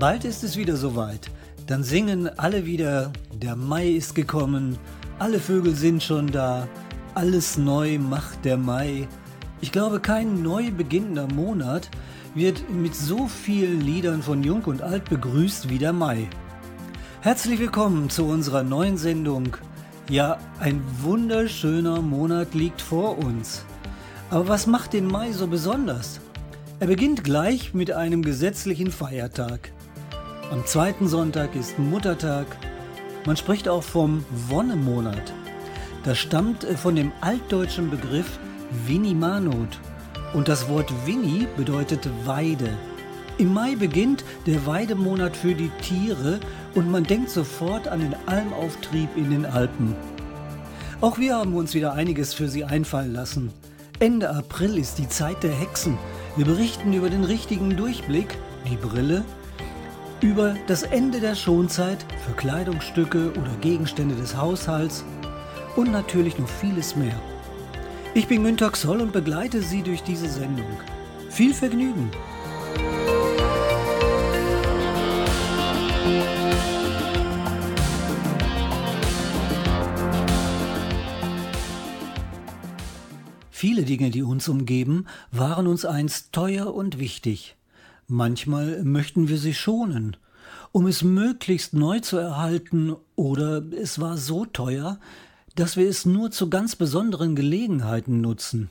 Bald ist es wieder soweit. Dann singen alle wieder, der Mai ist gekommen, alle Vögel sind schon da, alles neu macht der Mai. Ich glaube, kein neu beginnender Monat wird mit so vielen Liedern von Jung und Alt begrüßt wie der Mai. Herzlich willkommen zu unserer neuen Sendung. Ja, ein wunderschöner Monat liegt vor uns. Aber was macht den Mai so besonders? Er beginnt gleich mit einem gesetzlichen Feiertag. Am zweiten Sonntag ist Muttertag. Man spricht auch vom Wonnemonat. Das stammt äh, von dem altdeutschen Begriff Winimanot. Und das Wort Winni bedeutet Weide. Im Mai beginnt der Weidemonat für die Tiere und man denkt sofort an den Almauftrieb in den Alpen. Auch wir haben uns wieder einiges für Sie einfallen lassen. Ende April ist die Zeit der Hexen. Wir berichten über den richtigen Durchblick, die Brille über das Ende der Schonzeit für Kleidungsstücke oder Gegenstände des Haushalts und natürlich noch vieles mehr. Ich bin Günter Xoll und begleite Sie durch diese Sendung. Viel Vergnügen! Viele Dinge, die uns umgeben, waren uns einst teuer und wichtig. Manchmal möchten wir sie schonen, um es möglichst neu zu erhalten, oder es war so teuer, dass wir es nur zu ganz besonderen Gelegenheiten nutzen.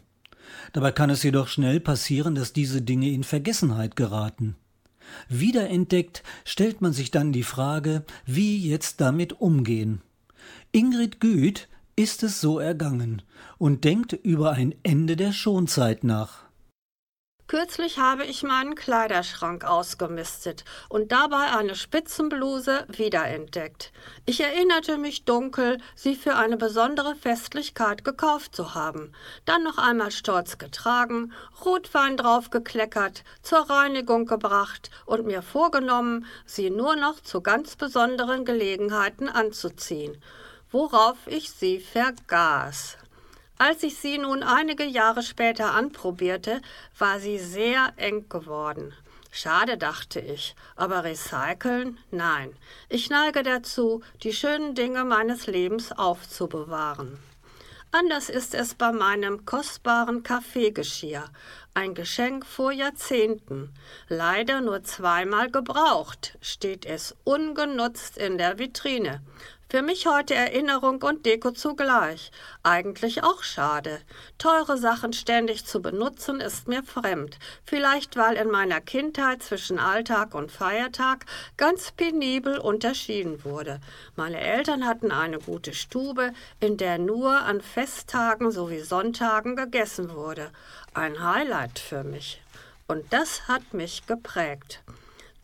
Dabei kann es jedoch schnell passieren, dass diese Dinge in Vergessenheit geraten. Wiederentdeckt stellt man sich dann die Frage, wie jetzt damit umgehen. Ingrid Güth ist es so ergangen und denkt über ein Ende der Schonzeit nach. Kürzlich habe ich meinen Kleiderschrank ausgemistet und dabei eine Spitzenbluse wiederentdeckt. Ich erinnerte mich dunkel, sie für eine besondere Festlichkeit gekauft zu haben. Dann noch einmal stolz getragen, Rotwein draufgekleckert, zur Reinigung gebracht und mir vorgenommen, sie nur noch zu ganz besonderen Gelegenheiten anzuziehen, worauf ich sie vergaß. Als ich sie nun einige Jahre später anprobierte, war sie sehr eng geworden. Schade, dachte ich, aber recyceln? Nein. Ich neige dazu, die schönen Dinge meines Lebens aufzubewahren. Anders ist es bei meinem kostbaren Kaffeegeschirr, ein Geschenk vor Jahrzehnten. Leider nur zweimal gebraucht, steht es ungenutzt in der Vitrine. Für mich heute Erinnerung und Deko zugleich. Eigentlich auch schade. Teure Sachen ständig zu benutzen ist mir fremd. Vielleicht weil in meiner Kindheit zwischen Alltag und Feiertag ganz penibel unterschieden wurde. Meine Eltern hatten eine gute Stube, in der nur an Festtagen sowie Sonntagen gegessen wurde. Ein Highlight für mich. Und das hat mich geprägt.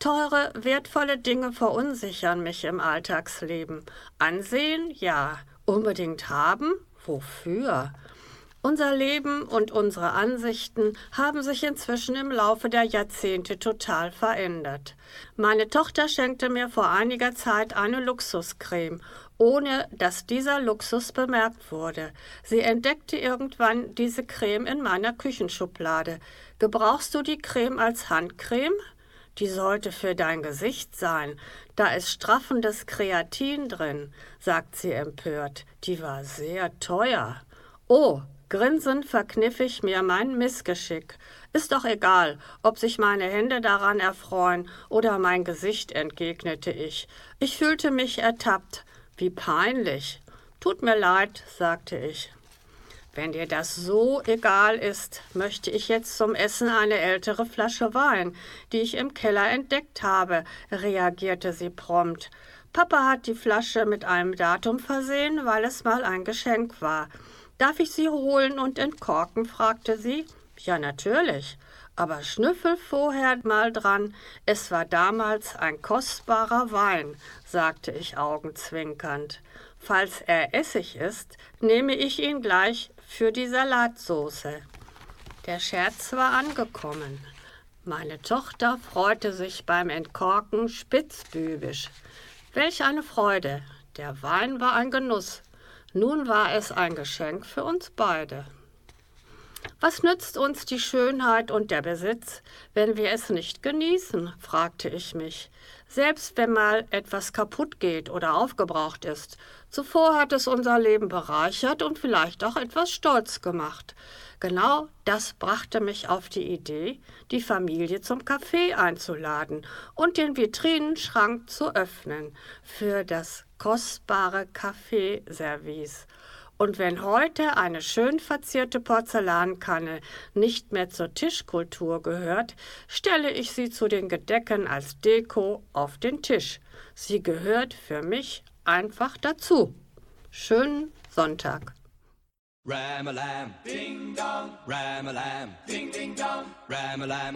Teure, wertvolle Dinge verunsichern mich im Alltagsleben. Ansehen, ja. Unbedingt haben? Wofür? Unser Leben und unsere Ansichten haben sich inzwischen im Laufe der Jahrzehnte total verändert. Meine Tochter schenkte mir vor einiger Zeit eine Luxuscreme, ohne dass dieser Luxus bemerkt wurde. Sie entdeckte irgendwann diese Creme in meiner Küchenschublade. Gebrauchst du die Creme als Handcreme? Die sollte für dein Gesicht sein. Da ist straffendes Kreatin drin, sagt sie empört. Die war sehr teuer. Oh, grinsend verkniff ich mir mein Missgeschick. Ist doch egal, ob sich meine Hände daran erfreuen oder mein Gesicht, entgegnete ich. Ich fühlte mich ertappt. Wie peinlich. Tut mir leid, sagte ich. Wenn dir das so egal ist, möchte ich jetzt zum Essen eine ältere Flasche Wein, die ich im Keller entdeckt habe, reagierte sie prompt. Papa hat die Flasche mit einem Datum versehen, weil es mal ein Geschenk war. Darf ich Sie holen und entkorken? fragte sie. Ja, natürlich. Aber schnüffel vorher mal dran, es war damals ein kostbarer Wein, sagte ich augenzwinkernd. Falls er Essig ist, nehme ich ihn gleich für die Salatsoße. Der Scherz war angekommen. Meine Tochter freute sich beim Entkorken spitzbübisch. Welch eine Freude! Der Wein war ein Genuss. Nun war es ein Geschenk für uns beide. Was nützt uns die Schönheit und der Besitz, wenn wir es nicht genießen? fragte ich mich. Selbst wenn mal etwas kaputt geht oder aufgebraucht ist. Zuvor hat es unser Leben bereichert und vielleicht auch etwas stolz gemacht. Genau das brachte mich auf die Idee, die Familie zum Kaffee einzuladen und den Vitrinenschrank zu öffnen für das kostbare Kaffeeservice. Und wenn heute eine schön verzierte Porzellankanne nicht mehr zur Tischkultur gehört, stelle ich sie zu den Gedecken als Deko auf den Tisch. Sie gehört für mich einfach dazu. Schönen Sonntag. Ram-a-lam, ding dong, ram-a-lam, ding ding dong, ram-a-lam,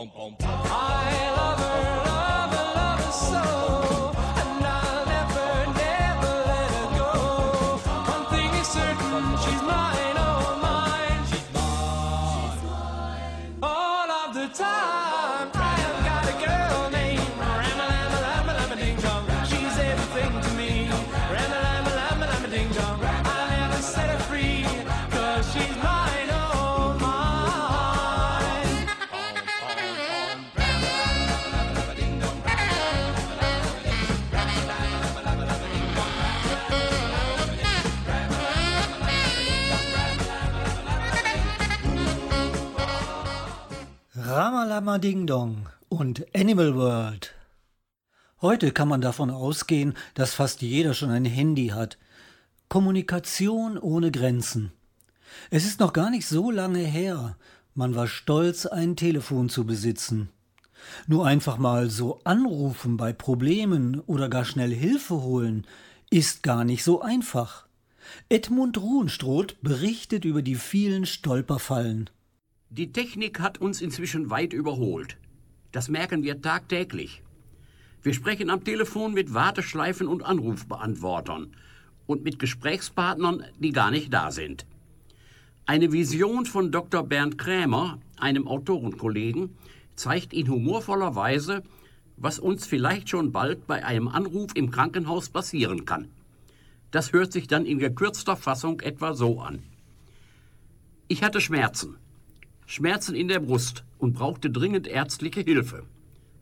pom pom Ramalama Ding Dong und Animal World. Heute kann man davon ausgehen, dass fast jeder schon ein Handy hat. Kommunikation ohne Grenzen. Es ist noch gar nicht so lange her. Man war stolz, ein Telefon zu besitzen. Nur einfach mal so anrufen bei Problemen oder gar schnell Hilfe holen, ist gar nicht so einfach. Edmund Ruhenstroth berichtet über die vielen Stolperfallen. Die Technik hat uns inzwischen weit überholt. Das merken wir tagtäglich. Wir sprechen am Telefon mit Warteschleifen und Anrufbeantwortern und mit Gesprächspartnern, die gar nicht da sind. Eine Vision von Dr. Bernd Krämer, einem Autorenkollegen, zeigt in humorvoller Weise, was uns vielleicht schon bald bei einem Anruf im Krankenhaus passieren kann. Das hört sich dann in gekürzter Fassung etwa so an. Ich hatte Schmerzen. Schmerzen in der Brust und brauchte dringend ärztliche Hilfe.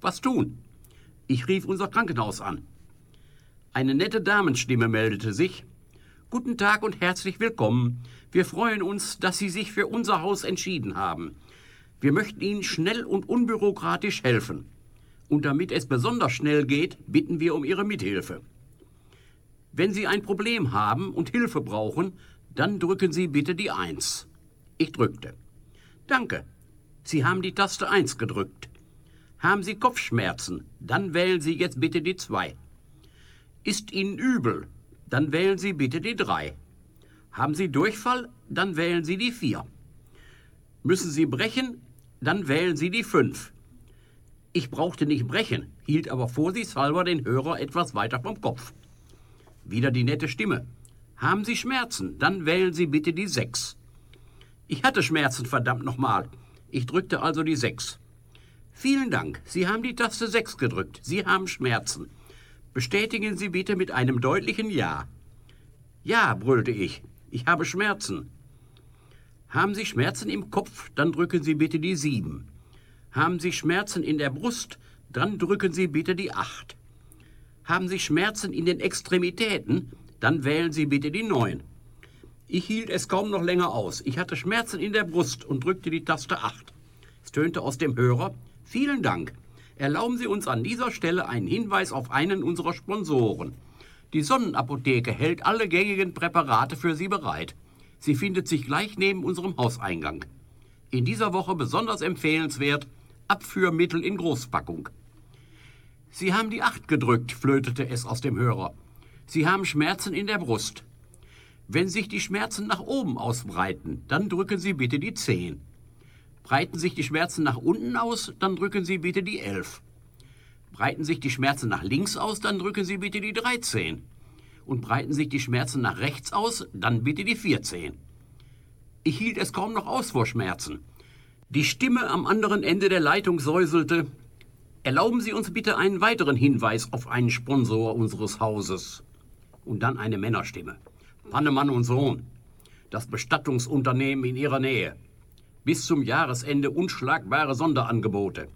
Was tun? Ich rief unser Krankenhaus an. Eine nette Damenstimme meldete sich. Guten Tag und herzlich willkommen. Wir freuen uns, dass Sie sich für unser Haus entschieden haben. Wir möchten Ihnen schnell und unbürokratisch helfen. Und damit es besonders schnell geht, bitten wir um Ihre Mithilfe. Wenn Sie ein Problem haben und Hilfe brauchen, dann drücken Sie bitte die Eins. Ich drückte. Danke. Sie haben die Taste 1 gedrückt. Haben Sie Kopfschmerzen? Dann wählen Sie jetzt bitte die 2. Ist Ihnen übel? Dann wählen Sie bitte die 3. Haben Sie Durchfall? Dann wählen Sie die 4. Müssen Sie brechen? Dann wählen Sie die 5. Ich brauchte nicht brechen, hielt aber vorsichtshalber den Hörer etwas weiter vom Kopf. Wieder die nette Stimme. Haben Sie Schmerzen? Dann wählen Sie bitte die 6. Ich hatte Schmerzen, verdammt nochmal. Ich drückte also die 6. Vielen Dank. Sie haben die Taste 6 gedrückt. Sie haben Schmerzen. Bestätigen Sie bitte mit einem deutlichen Ja. Ja, brüllte ich. Ich habe Schmerzen. Haben Sie Schmerzen im Kopf, dann drücken Sie bitte die 7. Haben Sie Schmerzen in der Brust, dann drücken Sie bitte die 8. Haben Sie Schmerzen in den Extremitäten, dann wählen Sie bitte die 9. Ich hielt es kaum noch länger aus. Ich hatte Schmerzen in der Brust und drückte die Taste 8. Es tönte aus dem Hörer. Vielen Dank. Erlauben Sie uns an dieser Stelle einen Hinweis auf einen unserer Sponsoren. Die Sonnenapotheke hält alle gängigen Präparate für Sie bereit. Sie findet sich gleich neben unserem Hauseingang. In dieser Woche besonders empfehlenswert Abführmittel in Großpackung. Sie haben die Acht gedrückt, flötete es aus dem Hörer. Sie haben Schmerzen in der Brust. Wenn sich die Schmerzen nach oben ausbreiten, dann drücken Sie bitte die 10. Breiten sich die Schmerzen nach unten aus, dann drücken Sie bitte die 11. Breiten sich die Schmerzen nach links aus, dann drücken Sie bitte die 13. Und breiten sich die Schmerzen nach rechts aus, dann bitte die 14. Ich hielt es kaum noch aus vor Schmerzen. Die Stimme am anderen Ende der Leitung säuselte, Erlauben Sie uns bitte einen weiteren Hinweis auf einen Sponsor unseres Hauses. Und dann eine Männerstimme. Pannemann und Sohn. Das Bestattungsunternehmen in Ihrer Nähe. Bis zum Jahresende unschlagbare Sonderangebote.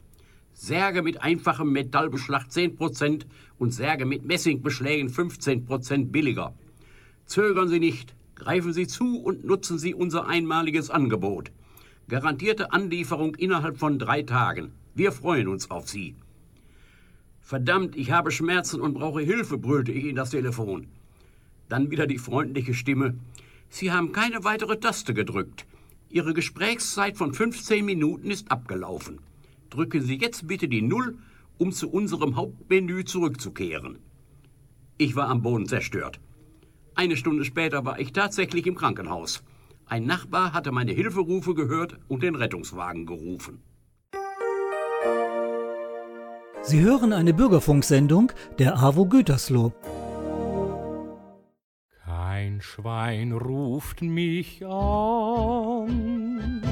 Särge mit einfachem Metallbeschlag 10% und Särge mit Messingbeschlägen 15% billiger. Zögern Sie nicht, greifen Sie zu und nutzen Sie unser einmaliges Angebot. Garantierte Anlieferung innerhalb von drei Tagen. Wir freuen uns auf Sie. Verdammt, ich habe Schmerzen und brauche Hilfe, brüllte ich in das Telefon. Dann wieder die freundliche Stimme. Sie haben keine weitere Taste gedrückt. Ihre Gesprächszeit von 15 Minuten ist abgelaufen. Drücken Sie jetzt bitte die Null, um zu unserem Hauptmenü zurückzukehren. Ich war am Boden zerstört. Eine Stunde später war ich tatsächlich im Krankenhaus. Ein Nachbar hatte meine Hilferufe gehört und den Rettungswagen gerufen. Sie hören eine Bürgerfunksendung der AWO Gütersloh. Schwein ruft mich an,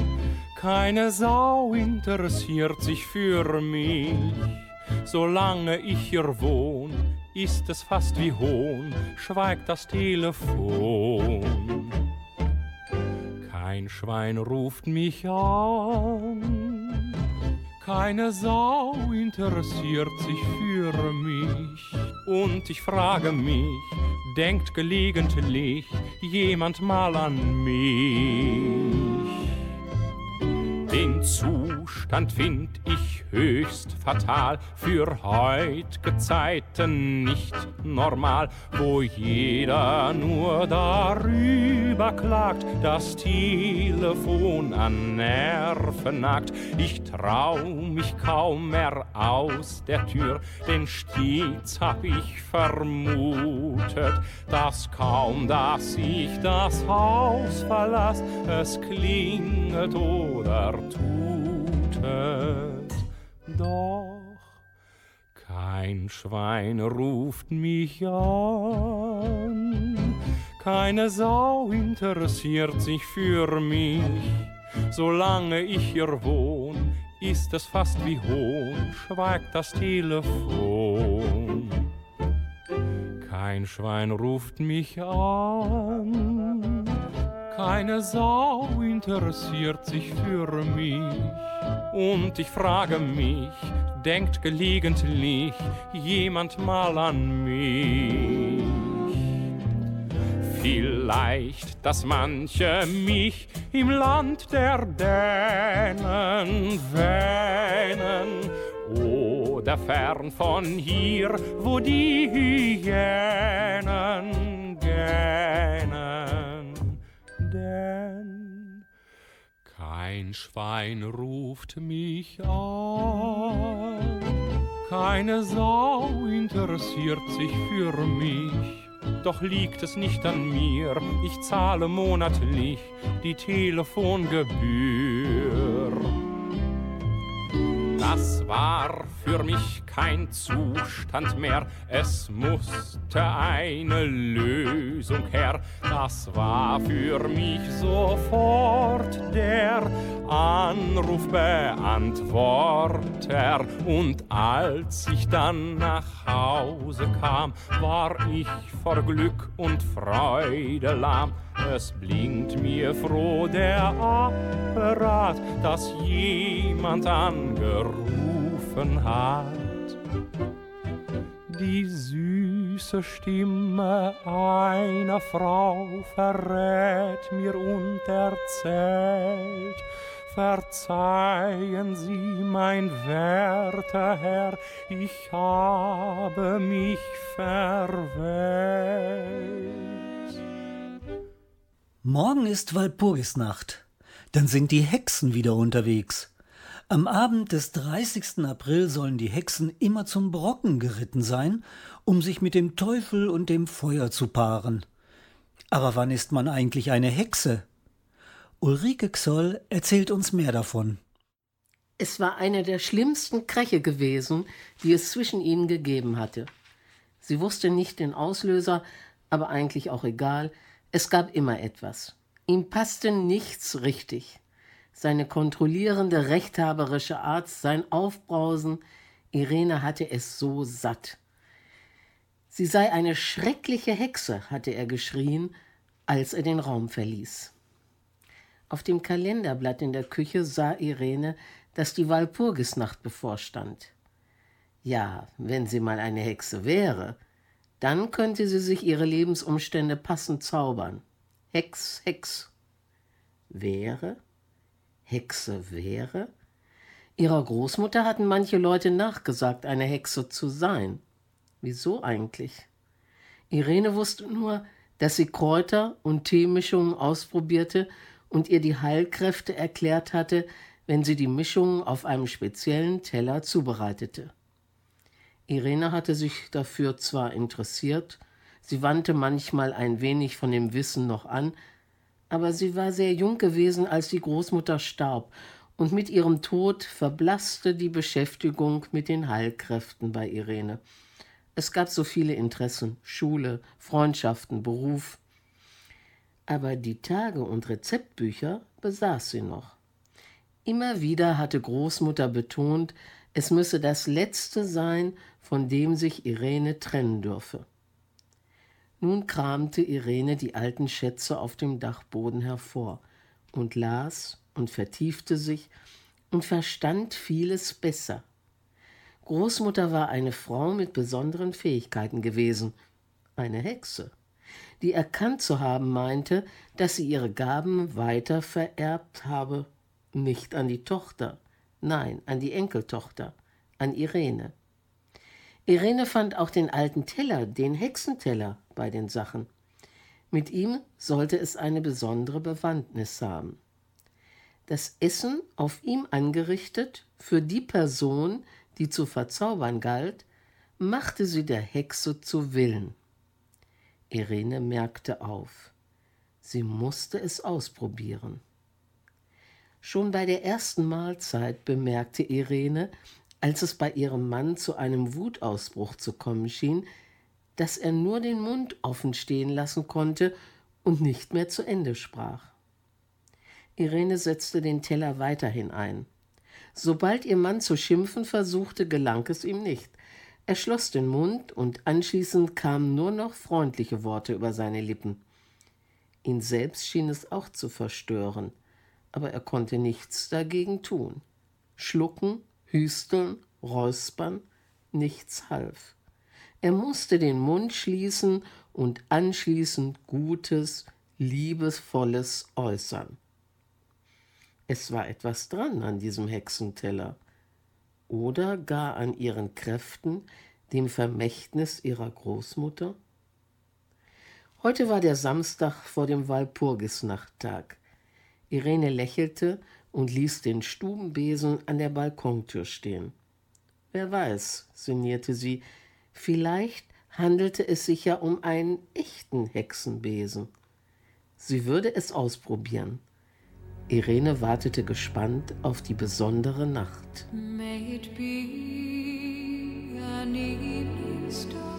keine Sau interessiert sich für mich. Solange ich hier wohn, ist es fast wie Hohn, schweigt das Telefon. Kein Schwein ruft mich an, keine Sau interessiert sich für mich. Und ich frage mich, denkt gelegentlich jemand mal an mich? Zustand find ich höchst fatal, für heut'ge Zeiten nicht normal, wo jeder nur darüber klagt, das Telefon an Nerven nagt. Ich trau mich kaum mehr aus der Tür, denn stets hab ich vermutet, dass kaum, dass ich das Haus verlass, es klingelt oder tutet. Doch kein Schwein ruft mich an, keine Sau interessiert sich für mich. Solange ich hier wohn, ist es fast wie Hohn, schweigt das Telefon. Kein Schwein ruft mich an, keine Sau interessiert sich für mich. Und ich frage mich, denkt gelegentlich jemand mal an mich? Vielleicht, dass manche mich im Land der Dänen wähnen oder fern von hier, wo die Hyänen gähnen. Kein Schwein ruft mich an, keine Sau interessiert sich für mich. Doch liegt es nicht an mir, ich zahle monatlich die Telefongebühr. Das war für mich kein Zustand mehr, es musste eine Lösung her. Das war für mich sofort der Anrufbeantworter. Und als ich dann nach Hause kam, war ich vor Glück und Freude lahm. Es blinkt mir froh der Apparat, dass jemand angerufen hat. Die süße Stimme einer Frau verrät mir und erzählt, Verzeihen Sie, mein werter Herr, ich habe mich verwählt. Morgen ist Walpurgisnacht. Dann sind die Hexen wieder unterwegs. Am Abend des 30. April sollen die Hexen immer zum Brocken geritten sein, um sich mit dem Teufel und dem Feuer zu paaren. Aber wann ist man eigentlich eine Hexe? Ulrike Xoll erzählt uns mehr davon. Es war eine der schlimmsten Kräche gewesen, die es zwischen ihnen gegeben hatte. Sie wusste nicht den Auslöser, aber eigentlich auch egal, es gab immer etwas. Ihm passte nichts richtig. Seine kontrollierende, rechthaberische Art, sein Aufbrausen, Irene hatte es so satt. Sie sei eine schreckliche Hexe, hatte er geschrien, als er den Raum verließ. Auf dem Kalenderblatt in der Küche sah Irene, dass die Walpurgisnacht bevorstand. Ja, wenn sie mal eine Hexe wäre, dann könnte sie sich ihre Lebensumstände passend zaubern. Hex, Hex. Wäre? Hexe wäre? Ihrer Großmutter hatten manche Leute nachgesagt, eine Hexe zu sein. Wieso eigentlich? Irene wusste nur, dass sie Kräuter und Teemischungen ausprobierte und ihr die Heilkräfte erklärt hatte, wenn sie die Mischungen auf einem speziellen Teller zubereitete. Irene hatte sich dafür zwar interessiert, sie wandte manchmal ein wenig von dem Wissen noch an, aber sie war sehr jung gewesen, als die Großmutter starb, und mit ihrem Tod verblasste die Beschäftigung mit den Heilkräften bei Irene. Es gab so viele Interessen Schule, Freundschaften, Beruf. Aber die Tage- und Rezeptbücher besaß sie noch. Immer wieder hatte Großmutter betont, es müsse das Letzte sein, von dem sich Irene trennen dürfe. Nun kramte Irene die alten Schätze auf dem Dachboden hervor und las und vertiefte sich und verstand vieles besser. Großmutter war eine Frau mit besonderen Fähigkeiten gewesen, eine Hexe, die erkannt zu haben meinte, dass sie ihre Gaben weiter vererbt habe, nicht an die Tochter, nein, an die Enkeltochter, an Irene. Irene fand auch den alten Teller, den Hexenteller, bei den Sachen. Mit ihm sollte es eine besondere Bewandtnis haben. Das Essen auf ihm angerichtet für die Person, die zu verzaubern galt, machte sie der Hexe zu Willen. Irene merkte auf. Sie musste es ausprobieren. Schon bei der ersten Mahlzeit bemerkte Irene, als es bei ihrem Mann zu einem Wutausbruch zu kommen schien, dass er nur den Mund offen stehen lassen konnte und nicht mehr zu Ende sprach. Irene setzte den Teller weiterhin ein. Sobald ihr Mann zu schimpfen versuchte, gelang es ihm nicht. Er schloss den Mund und anschließend kamen nur noch freundliche Worte über seine Lippen. Ihn selbst schien es auch zu verstören, aber er konnte nichts dagegen tun. Schlucken, hüsteln, räuspern, nichts half. Er musste den Mund schließen und anschließend Gutes, Liebesvolles äußern. Es war etwas dran an diesem Hexenteller oder gar an ihren Kräften, dem Vermächtnis ihrer Großmutter? Heute war der Samstag vor dem Walpurgisnachttag. Irene lächelte und ließ den Stubenbesen an der Balkontür stehen. Wer weiß, sinnierte sie, vielleicht handelte es sich ja um einen echten Hexenbesen. Sie würde es ausprobieren. Irene wartete gespannt auf die besondere Nacht. May it be an evening star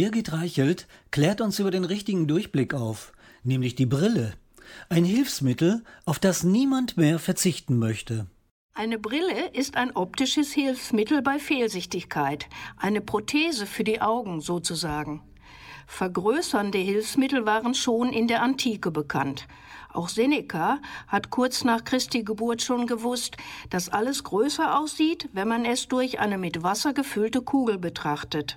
Birgit Reichelt klärt uns über den richtigen Durchblick auf, nämlich die Brille. Ein Hilfsmittel, auf das niemand mehr verzichten möchte. Eine Brille ist ein optisches Hilfsmittel bei Fehlsichtigkeit, eine Prothese für die Augen sozusagen. Vergrößernde Hilfsmittel waren schon in der Antike bekannt. Auch Seneca hat kurz nach Christi Geburt schon gewusst, dass alles größer aussieht, wenn man es durch eine mit Wasser gefüllte Kugel betrachtet.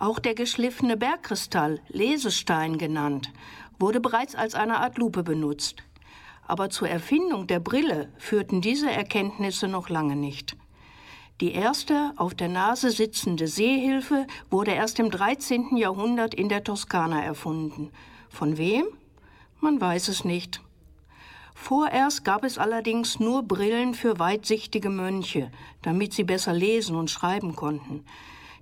Auch der geschliffene Bergkristall, Lesestein genannt, wurde bereits als eine Art Lupe benutzt. Aber zur Erfindung der Brille führten diese Erkenntnisse noch lange nicht. Die erste auf der Nase sitzende Sehhilfe wurde erst im 13. Jahrhundert in der Toskana erfunden. Von wem? Man weiß es nicht. Vorerst gab es allerdings nur Brillen für weitsichtige Mönche, damit sie besser lesen und schreiben konnten.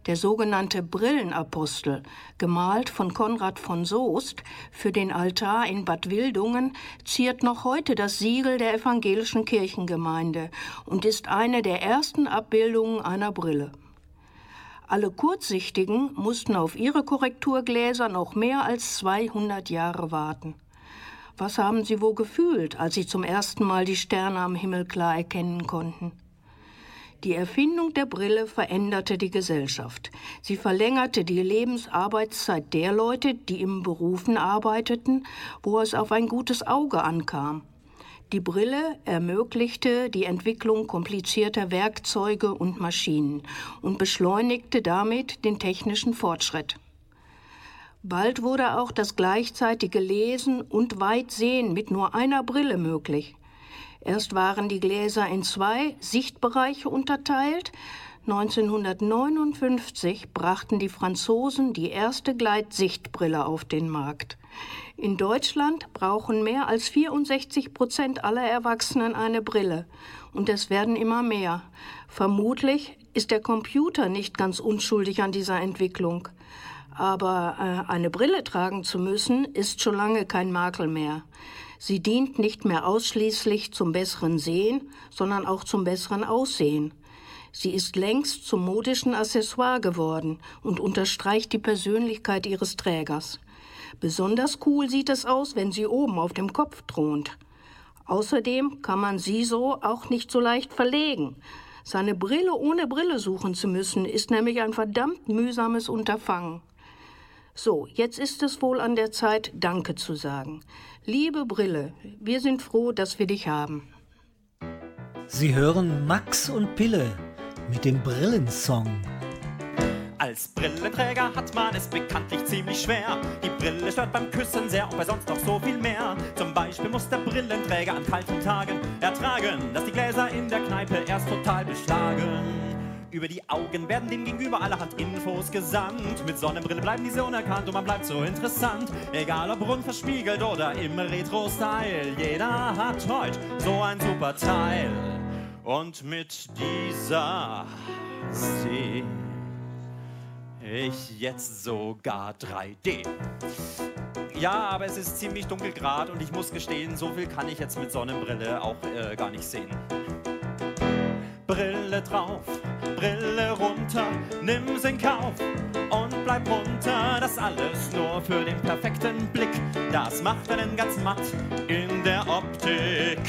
Der sogenannte Brillenapostel, gemalt von Konrad von Soest für den Altar in Bad Wildungen, ziert noch heute das Siegel der evangelischen Kirchengemeinde und ist eine der ersten Abbildungen einer Brille. Alle Kurzsichtigen mussten auf ihre Korrekturgläser noch mehr als 200 Jahre warten. Was haben sie wohl gefühlt, als sie zum ersten Mal die Sterne am Himmel klar erkennen konnten? Die Erfindung der Brille veränderte die Gesellschaft. Sie verlängerte die Lebensarbeitszeit der Leute, die im Berufen arbeiteten, wo es auf ein gutes Auge ankam. Die Brille ermöglichte die Entwicklung komplizierter Werkzeuge und Maschinen und beschleunigte damit den technischen Fortschritt. Bald wurde auch das gleichzeitige Lesen und Weitsehen mit nur einer Brille möglich. Erst waren die Gläser in zwei Sichtbereiche unterteilt. 1959 brachten die Franzosen die erste Gleitsichtbrille auf den Markt. In Deutschland brauchen mehr als 64 Prozent aller Erwachsenen eine Brille. Und es werden immer mehr. Vermutlich ist der Computer nicht ganz unschuldig an dieser Entwicklung. Aber äh, eine Brille tragen zu müssen, ist schon lange kein Makel mehr. Sie dient nicht mehr ausschließlich zum besseren Sehen, sondern auch zum besseren Aussehen. Sie ist längst zum modischen Accessoire geworden und unterstreicht die Persönlichkeit ihres Trägers. Besonders cool sieht es aus, wenn sie oben auf dem Kopf thront. Außerdem kann man sie so auch nicht so leicht verlegen. Seine Brille ohne Brille suchen zu müssen, ist nämlich ein verdammt mühsames Unterfangen. So, jetzt ist es wohl an der Zeit, Danke zu sagen. Liebe Brille, wir sind froh, dass wir dich haben. Sie hören Max und Pille mit dem Brillensong. Als Brillenträger hat man es bekanntlich ziemlich schwer. Die Brille stört beim Küssen sehr und bei sonst noch so viel mehr. Zum Beispiel muss der Brillenträger an kalten Tagen ertragen, dass die Gläser in der Kneipe erst total beschlagen. Über die Augen werden dem Gegenüber allerhand Infos gesandt. Mit Sonnenbrille bleiben diese unerkannt und man bleibt so interessant. Egal ob rund verspiegelt oder im Retro-Style. Jeder hat heute so ein super Teil. Und mit dieser sehe ich jetzt sogar 3D. Ja, aber es ist ziemlich dunkel grad und ich muss gestehen, so viel kann ich jetzt mit Sonnenbrille auch äh, gar nicht sehen. Brille drauf, Brille runter, nimm's in Kauf und bleib munter. Das alles nur für den perfekten Blick. Das macht einen ganz matt in der Optik.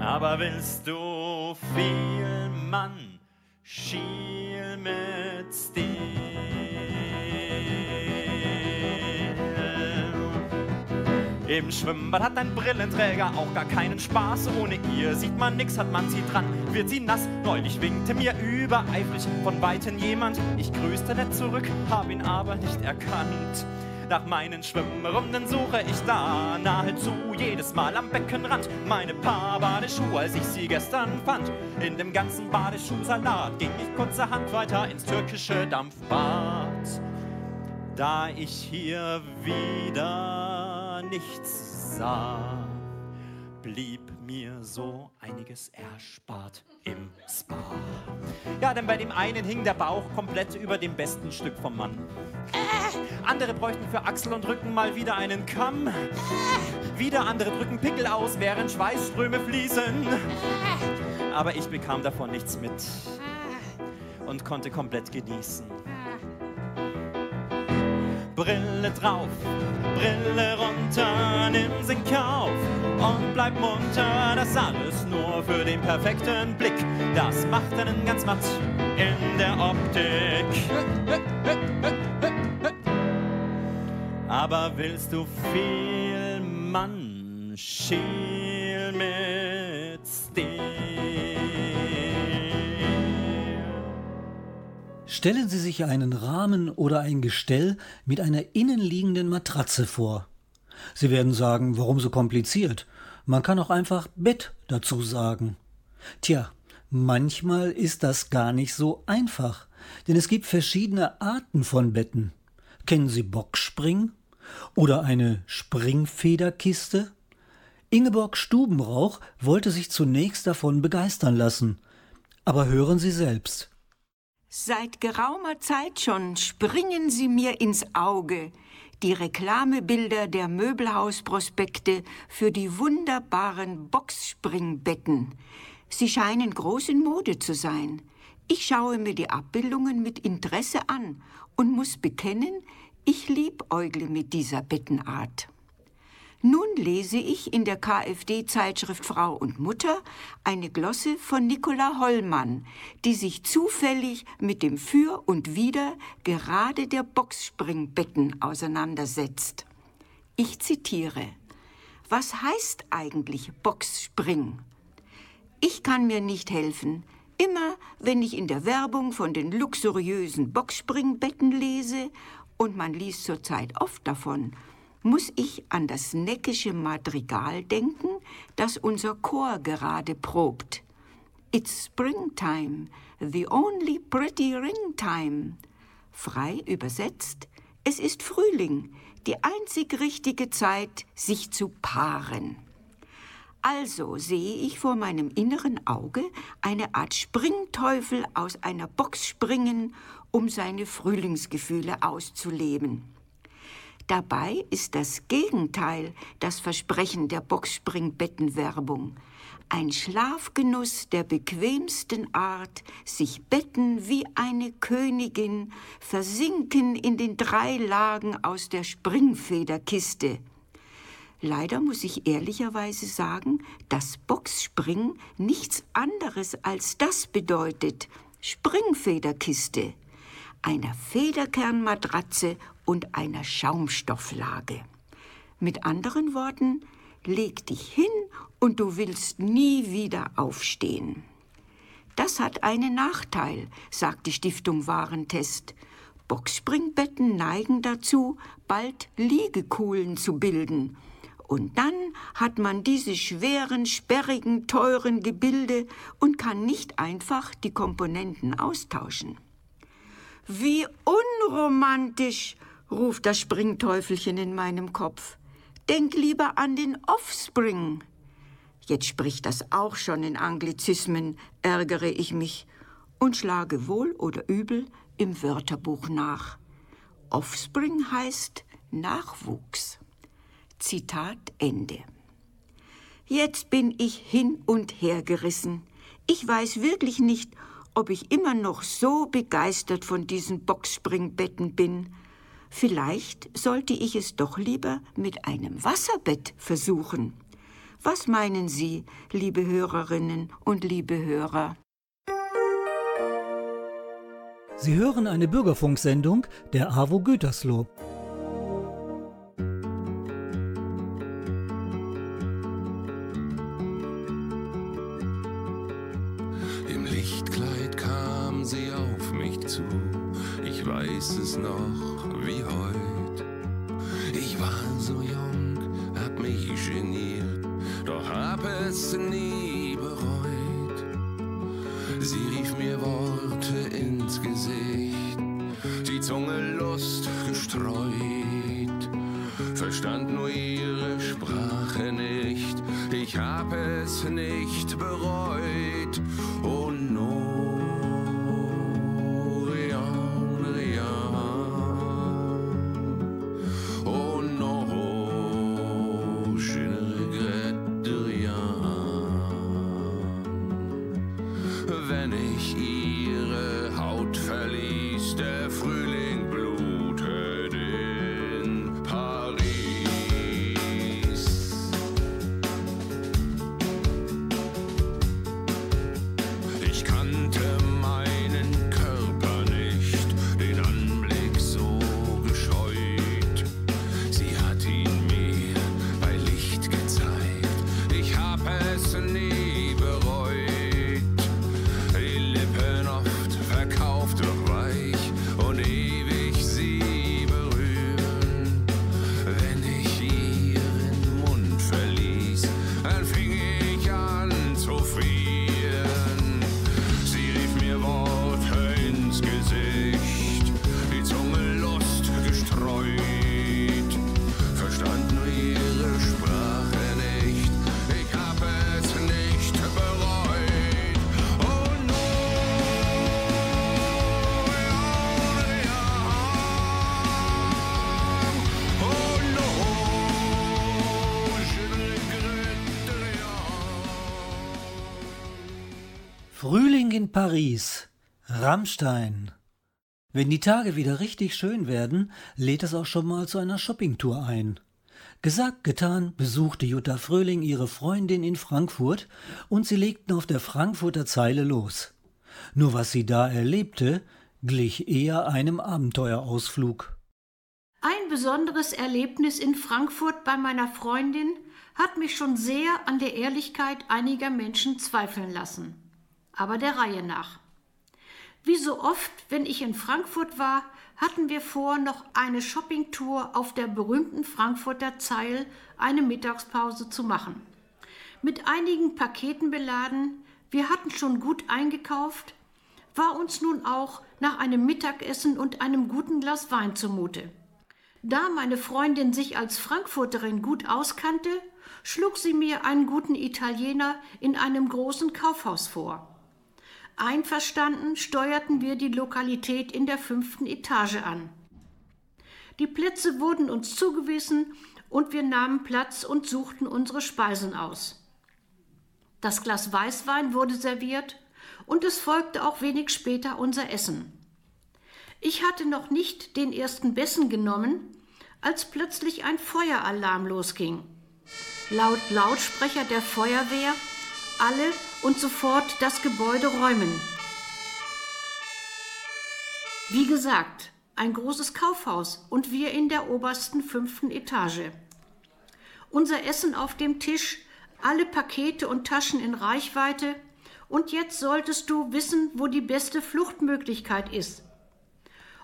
Aber willst du viel Mann, schiel mit Stil. Im Schwimmbad hat ein Brillenträger auch gar keinen Spaß. Ohne ihr sieht man nix, hat man sie dran, wird sie nass. Neulich winkte mir übereifrig von Weitem jemand. Ich grüßte nett zurück, hab ihn aber nicht erkannt. Nach meinen Schwimmrunden suche ich da nahezu jedes Mal am Beckenrand meine paar Badeschuhe, als ich sie gestern fand. In dem ganzen Badeschuhsalat ging ich kurzerhand weiter ins türkische Dampfbad. Da ich hier wieder nichts sah, blieb mir so einiges erspart im Spa. Ja, denn bei dem einen hing der Bauch komplett über dem besten Stück vom Mann. Äh, andere bräuchten für Achsel und Rücken mal wieder einen Kamm. Äh, wieder andere drücken Pickel aus, während Schweißströme fließen. Äh, Aber ich bekam davon nichts mit und konnte komplett genießen. Brille drauf, Brille runter, nimm's in Kauf und bleib munter. Das alles nur für den perfekten Blick. Das macht einen ganz matt in der Optik. Aber willst du viel Mann, schiel mit Stellen Sie sich einen Rahmen oder ein Gestell mit einer innenliegenden Matratze vor. Sie werden sagen, warum so kompliziert? Man kann auch einfach Bett dazu sagen. Tja, manchmal ist das gar nicht so einfach, denn es gibt verschiedene Arten von Betten. Kennen Sie Boxspringen? Oder eine Springfederkiste? Ingeborg Stubenrauch wollte sich zunächst davon begeistern lassen. Aber hören Sie selbst. Seit geraumer Zeit schon springen sie mir ins Auge, die Reklamebilder der Möbelhausprospekte für die wunderbaren Boxspringbetten. Sie scheinen groß in Mode zu sein. Ich schaue mir die Abbildungen mit Interesse an und muss bekennen, ich liebäugle mit dieser Bettenart. Nun lese ich in der KfD-Zeitschrift Frau und Mutter eine Glosse von Nicola Hollmann, die sich zufällig mit dem Für und Wider gerade der Boxspringbetten auseinandersetzt. Ich zitiere. Was heißt eigentlich Boxspring? Ich kann mir nicht helfen. Immer wenn ich in der Werbung von den luxuriösen Boxspringbetten lese, und man liest zurzeit oft davon, muss ich an das neckische Madrigal denken, das unser Chor gerade probt. It's springtime, the only pretty ringtime. Frei übersetzt, es ist Frühling, die einzig richtige Zeit, sich zu paaren. Also sehe ich vor meinem inneren Auge eine Art Springteufel aus einer Box springen, um seine Frühlingsgefühle auszuleben. Dabei ist das Gegenteil das Versprechen der Boxspringbettenwerbung. Ein Schlafgenuss der bequemsten Art, sich betten wie eine Königin, versinken in den drei Lagen aus der Springfederkiste. Leider muss ich ehrlicherweise sagen, dass Boxspringen nichts anderes als das bedeutet. Springfederkiste, einer Federkernmatratze und einer Schaumstofflage. Mit anderen Worten, leg dich hin und du willst nie wieder aufstehen. Das hat einen Nachteil, sagt die Stiftung Warentest. Boxspringbetten neigen dazu, bald Liegekuhlen zu bilden. Und dann hat man diese schweren, sperrigen, teuren Gebilde und kann nicht einfach die Komponenten austauschen. Wie unromantisch, ruft das Springteufelchen in meinem Kopf. Denk lieber an den Offspring. Jetzt spricht das auch schon in Anglizismen, ärgere ich mich und schlage wohl oder übel im Wörterbuch nach. Offspring heißt Nachwuchs. Zitat Ende. Jetzt bin ich hin und her gerissen. Ich weiß wirklich nicht, ob ich immer noch so begeistert von diesen Boxspringbetten bin. Vielleicht sollte ich es doch lieber mit einem Wasserbett versuchen. Was meinen Sie, liebe Hörerinnen und liebe Hörer? Sie hören eine Bürgerfunksendung der AWO Gütersloh. Hab Paris. Rammstein. Wenn die Tage wieder richtig schön werden, lädt es auch schon mal zu einer Shoppingtour ein. Gesagt, getan, besuchte Jutta Fröhling ihre Freundin in Frankfurt und sie legten auf der Frankfurter Zeile los. Nur was sie da erlebte, glich eher einem Abenteuerausflug. Ein besonderes Erlebnis in Frankfurt bei meiner Freundin hat mich schon sehr an der Ehrlichkeit einiger Menschen zweifeln lassen. Aber der Reihe nach. Wie so oft, wenn ich in Frankfurt war, hatten wir vor, noch eine Shoppingtour auf der berühmten Frankfurter Zeil eine Mittagspause zu machen. Mit einigen Paketen beladen, wir hatten schon gut eingekauft, war uns nun auch nach einem Mittagessen und einem guten Glas Wein zumute. Da meine Freundin sich als Frankfurterin gut auskannte, schlug sie mir einen guten Italiener in einem großen Kaufhaus vor. Einverstanden steuerten wir die Lokalität in der fünften Etage an. Die Plätze wurden uns zugewiesen und wir nahmen Platz und suchten unsere Speisen aus. Das Glas Weißwein wurde serviert und es folgte auch wenig später unser Essen. Ich hatte noch nicht den ersten Bissen genommen, als plötzlich ein Feueralarm losging. Laut Lautsprecher der Feuerwehr alle und sofort das Gebäude räumen. Wie gesagt, ein großes Kaufhaus und wir in der obersten fünften Etage. Unser Essen auf dem Tisch, alle Pakete und Taschen in Reichweite und jetzt solltest du wissen, wo die beste Fluchtmöglichkeit ist.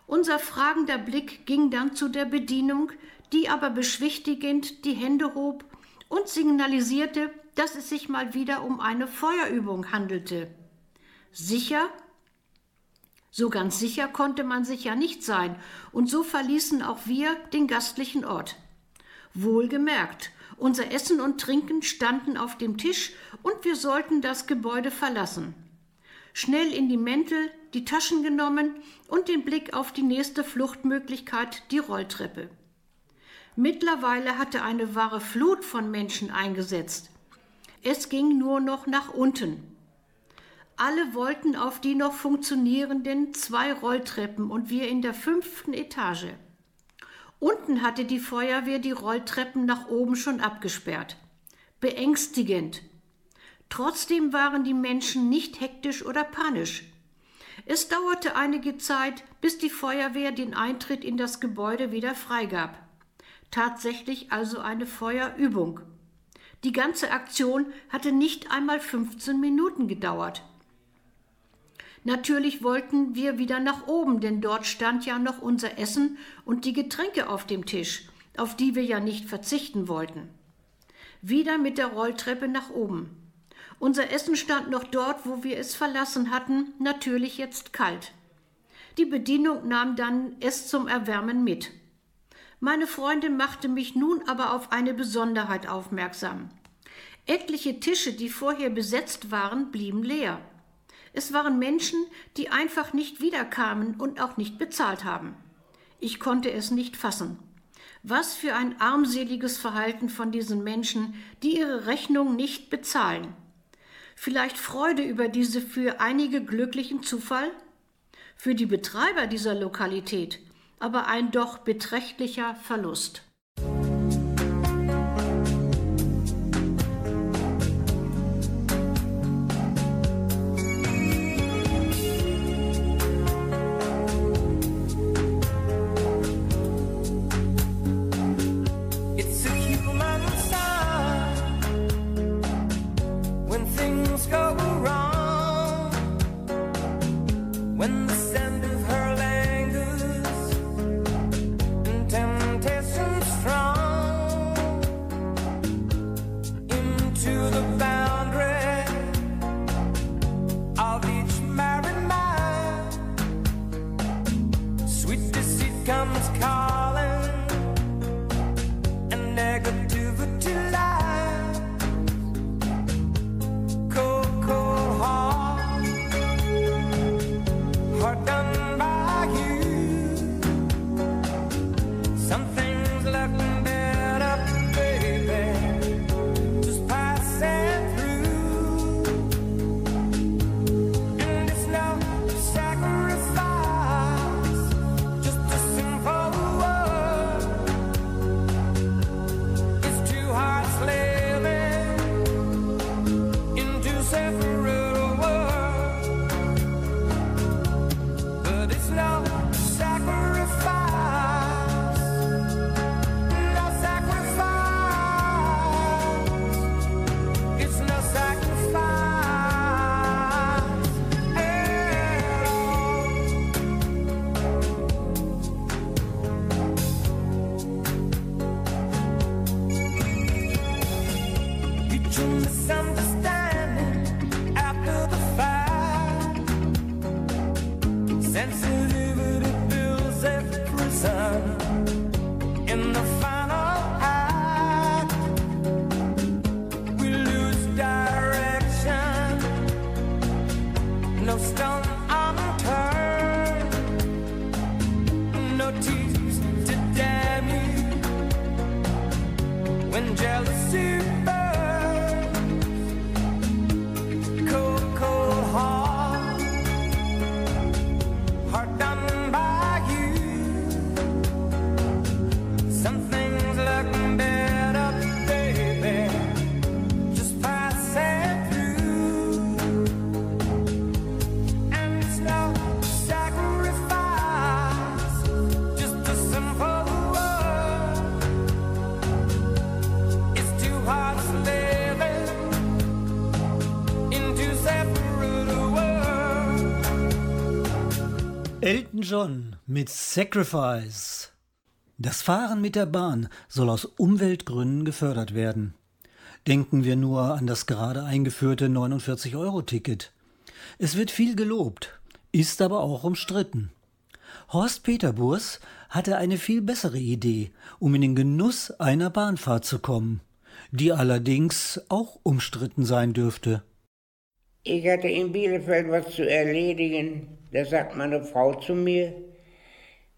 Unser fragender Blick ging dann zu der Bedienung, die aber beschwichtigend die Hände hob und signalisierte, dass es sich mal wieder um eine Feuerübung handelte. Sicher? So ganz sicher konnte man sich ja nicht sein, und so verließen auch wir den gastlichen Ort. Wohlgemerkt, unser Essen und Trinken standen auf dem Tisch und wir sollten das Gebäude verlassen. Schnell in die Mäntel, die Taschen genommen und den Blick auf die nächste Fluchtmöglichkeit, die Rolltreppe. Mittlerweile hatte eine wahre Flut von Menschen eingesetzt. Es ging nur noch nach unten. Alle wollten auf die noch funktionierenden zwei Rolltreppen und wir in der fünften Etage. Unten hatte die Feuerwehr die Rolltreppen nach oben schon abgesperrt. Beängstigend. Trotzdem waren die Menschen nicht hektisch oder panisch. Es dauerte einige Zeit, bis die Feuerwehr den Eintritt in das Gebäude wieder freigab. Tatsächlich also eine Feuerübung. Die ganze Aktion hatte nicht einmal 15 Minuten gedauert. Natürlich wollten wir wieder nach oben, denn dort stand ja noch unser Essen und die Getränke auf dem Tisch, auf die wir ja nicht verzichten wollten. Wieder mit der Rolltreppe nach oben. Unser Essen stand noch dort, wo wir es verlassen hatten, natürlich jetzt kalt. Die Bedienung nahm dann es zum Erwärmen mit. Meine Freundin machte mich nun aber auf eine Besonderheit aufmerksam. Etliche Tische, die vorher besetzt waren, blieben leer. Es waren Menschen, die einfach nicht wiederkamen und auch nicht bezahlt haben. Ich konnte es nicht fassen. Was für ein armseliges Verhalten von diesen Menschen, die ihre Rechnung nicht bezahlen. Vielleicht Freude über diese für einige glücklichen Zufall? Für die Betreiber dieser Lokalität aber ein doch beträchtlicher Verlust. John mit Sacrifice. Das Fahren mit der Bahn soll aus Umweltgründen gefördert werden. Denken wir nur an das gerade eingeführte 49-Euro-Ticket. Es wird viel gelobt, ist aber auch umstritten. Horst Peterburs hatte eine viel bessere Idee, um in den Genuss einer Bahnfahrt zu kommen, die allerdings auch umstritten sein dürfte. Ich hatte in Bielefeld was zu erledigen. Da sagt meine Frau zu mir,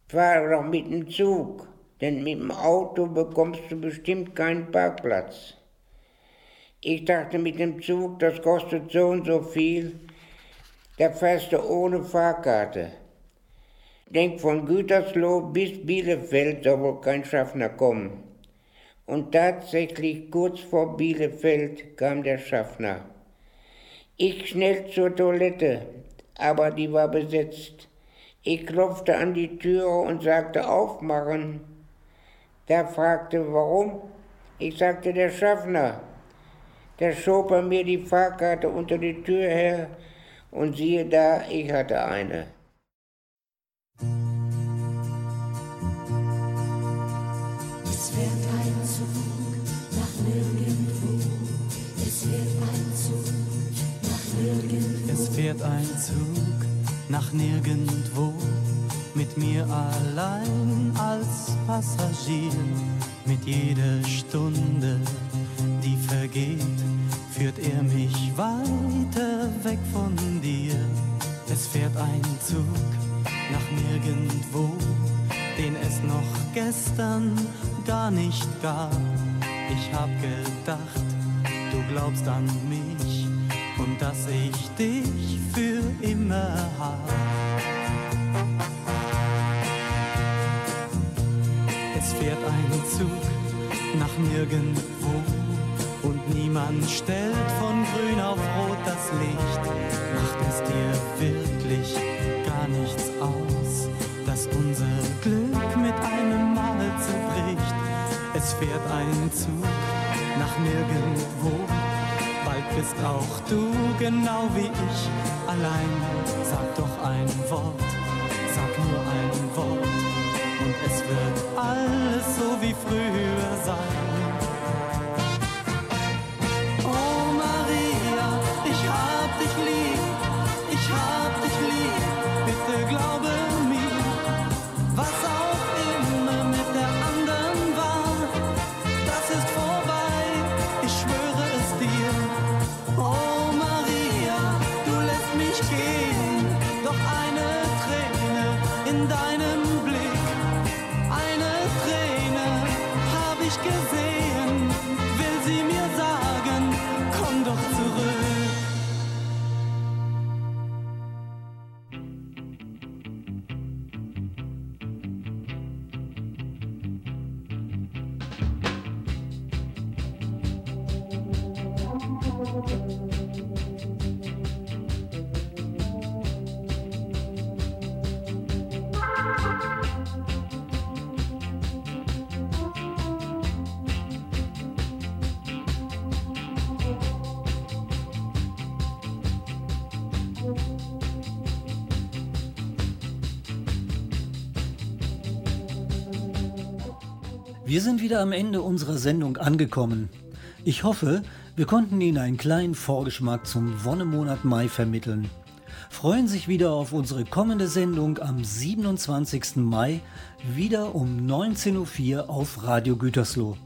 fahr doch mit dem Zug, denn mit dem Auto bekommst du bestimmt keinen Parkplatz. Ich dachte mit dem Zug, das kostet so und so viel, da fährst du ohne Fahrkarte. Denk von Gütersloh bis Bielefeld soll wohl kein Schaffner kommen. Und tatsächlich kurz vor Bielefeld kam der Schaffner. Ich schnell zur Toilette, aber die war besetzt. Ich klopfte an die Türe und sagte aufmachen. Der fragte warum. Ich sagte der Schaffner. Da schob er mir die Fahrkarte unter die Tür her und siehe da, ich hatte eine. Fährt ein Zug nach nirgendwo, mit mir allein als Passagier. Mit jeder Stunde, die vergeht, führt er mich weiter weg von dir. Es fährt ein Zug nach nirgendwo, den es noch gestern gar nicht gab. Ich hab gedacht, du glaubst an mich und dass ich dich für immer hab. Es fährt ein Zug nach nirgendwo und niemand stellt von grün auf rot das Licht. Macht es dir wirklich gar nichts aus, dass unser Glück mit einem Mal zerbricht? Es fährt ein Zug nach nirgendwo. Bist auch du genau wie ich allein. Sag doch ein Wort, sag nur ein Wort und es wird alles so wie früher sein. Wir sind wieder am Ende unserer Sendung angekommen. Ich hoffe, wir konnten Ihnen einen kleinen Vorgeschmack zum Wonnemonat Mai vermitteln. Freuen sich wieder auf unsere kommende Sendung am 27. Mai, wieder um 19.04 Uhr auf Radio Gütersloh.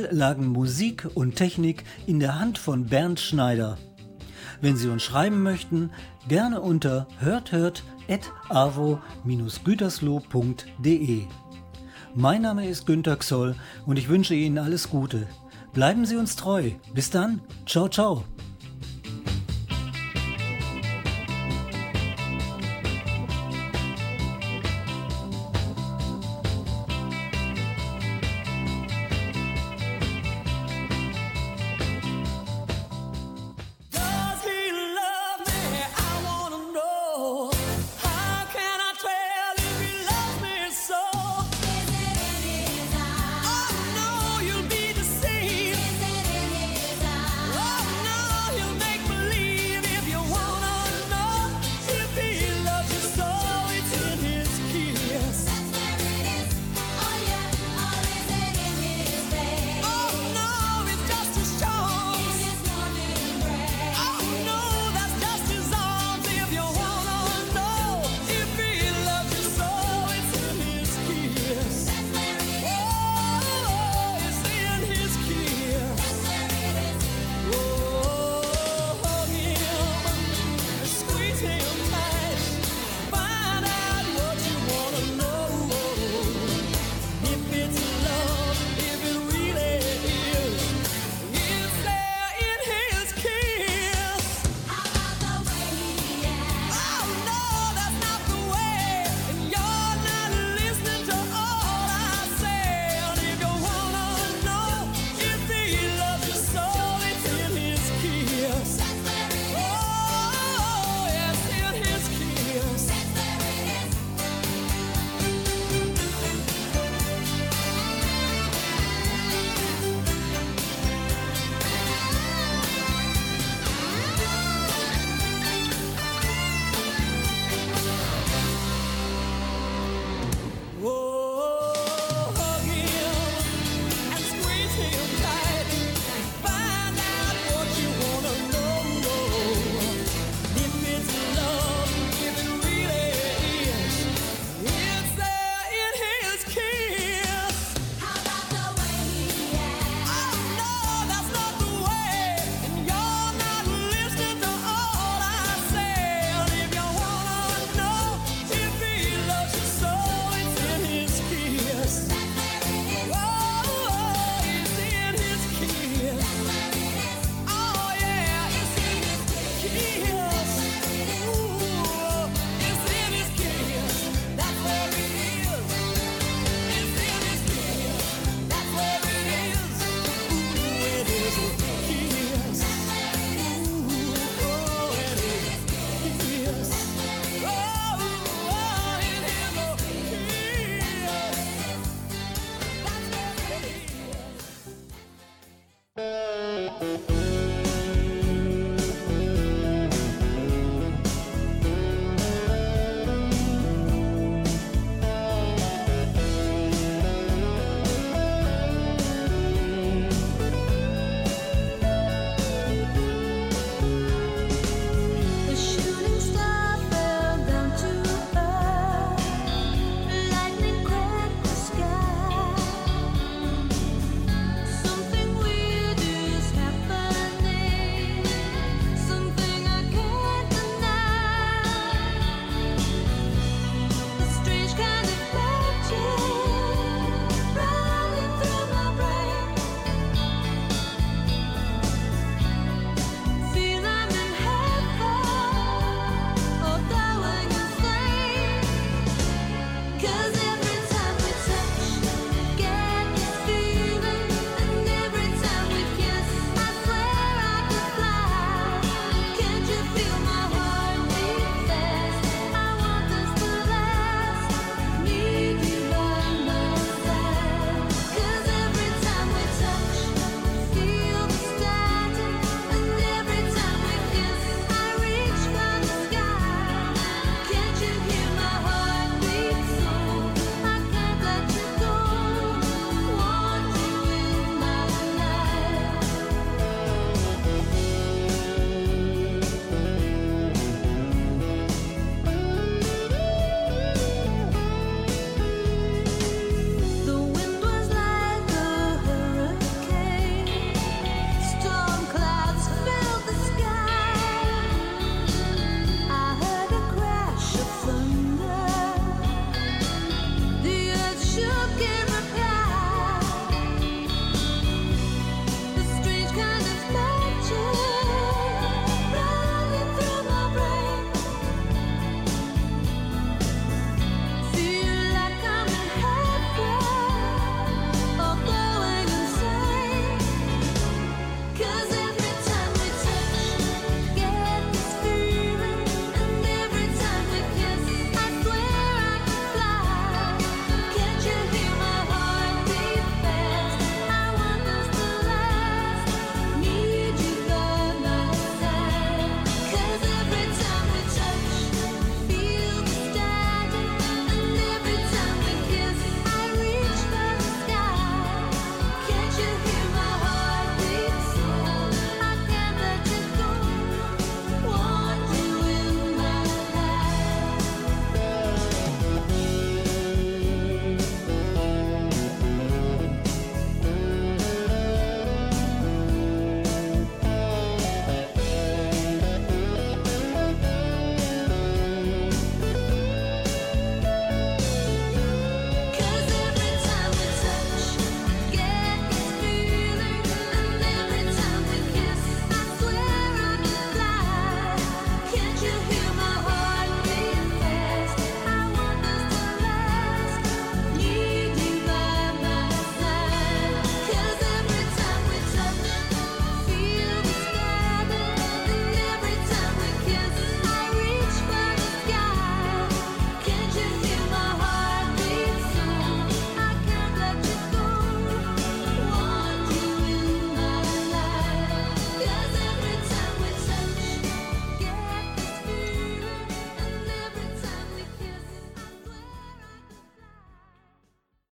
Diesmal lagen Musik und Technik in der Hand von Bernd Schneider. Wenn Sie uns schreiben möchten, gerne unter hörthört.avo-gütersloh.de. Mein Name ist Günter Xoll und ich wünsche Ihnen alles Gute. Bleiben Sie uns treu. Bis dann. Ciao, ciao.